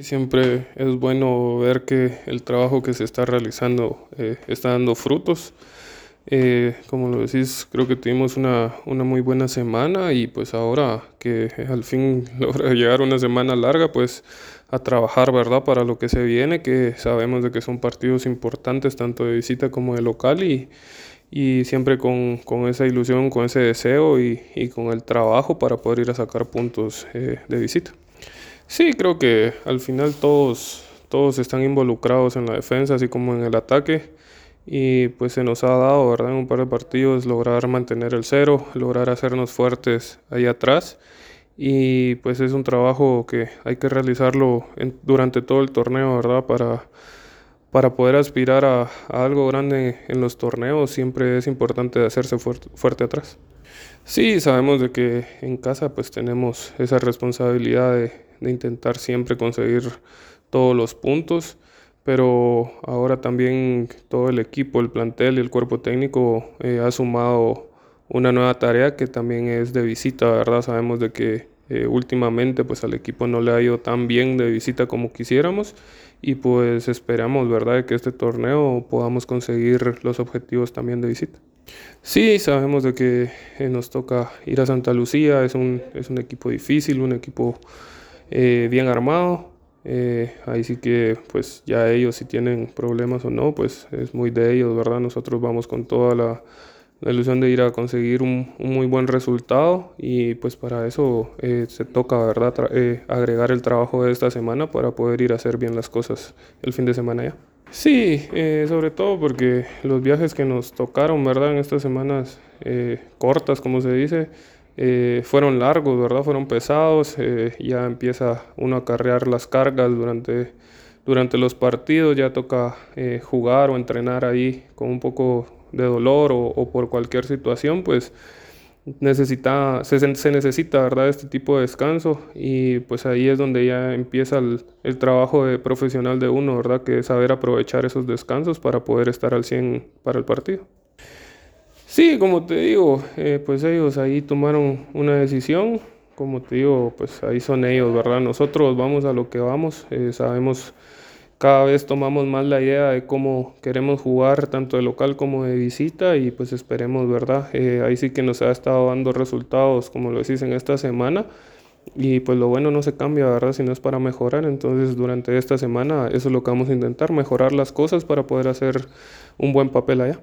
Siempre es bueno ver que el trabajo que se está realizando eh, está dando frutos. Eh, como lo decís, creo que tuvimos una, una, muy buena semana y pues ahora que al fin logra llegar una semana larga, pues a trabajar, ¿verdad? Para lo que se viene, que sabemos de que son partidos importantes tanto de visita como de local y, y siempre con, con, esa ilusión, con ese deseo y, y, con el trabajo para poder ir a sacar puntos eh, de visita. Sí, creo que al final todos, todos están involucrados en la defensa, así como en el ataque. Y pues se nos ha dado, ¿verdad? En un par de partidos lograr mantener el cero, lograr hacernos fuertes ahí atrás. Y pues es un trabajo que hay que realizarlo en, durante todo el torneo, ¿verdad? Para, para poder aspirar a, a, algo grande en los torneos siempre es importante hacerse fuerte, fuerte atrás. Sí, sabemos de que en casa pues tenemos esa responsabilidad de, de intentar siempre conseguir todos los puntos, pero ahora también todo el equipo, el plantel y el cuerpo técnico eh, ha sumado una nueva tarea que también es de visita, ¿verdad? Sabemos de que eh, últimamente pues al equipo no le ha ido tan bien de visita como quisiéramos y pues esperamos, ¿verdad?, que este torneo podamos conseguir los objetivos también de visita. Sí, sabemos de que eh, nos toca ir a Santa Lucía, es un, es un equipo difícil, un equipo eh, bien armado. Eh, ahí sí que pues ya ellos si tienen problemas o no, pues es muy de ellos, ¿verdad? Nosotros vamos con toda la, la ilusión de ir a conseguir un, un, muy buen resultado y pues para eso eh, se toca, ¿verdad? Eh, agregar el trabajo de esta semana para poder ir a hacer bien las cosas el fin de semana ya. Sí, eh, sobre todo porque los viajes que nos tocaron, ¿verdad? En estas semanas cortas, como se dice, eh, fueron largos, ¿verdad? Fueron pesados, eh, ya empieza uno a carrear las cargas durante, durante los partidos, ya toca eh, jugar o entrenar ahí con un poco de dolor o, o por cualquier situación, pues necesita, se, se, necesita, ¿verdad? Este tipo de descanso y pues ahí es donde ya empieza el, el, trabajo de profesional de uno, ¿verdad? Que es saber aprovechar esos descansos para poder estar al 100 para el partido. Sí, como te digo, eh, pues ellos ahí tomaron una decisión, como te digo, pues ahí son ellos, ¿verdad? Nosotros vamos a lo que vamos, eh, sabemos, cada vez tomamos más la idea de cómo queremos jugar, tanto de local como de visita, y pues esperemos, ¿verdad? Eh, ahí sí que nos ha estado dando resultados, como lo decís, en esta semana. Y pues lo bueno no se cambia, ¿verdad? Si no es para mejorar. Entonces durante esta semana eso es lo que vamos a intentar, mejorar las cosas para poder hacer un buen papel allá.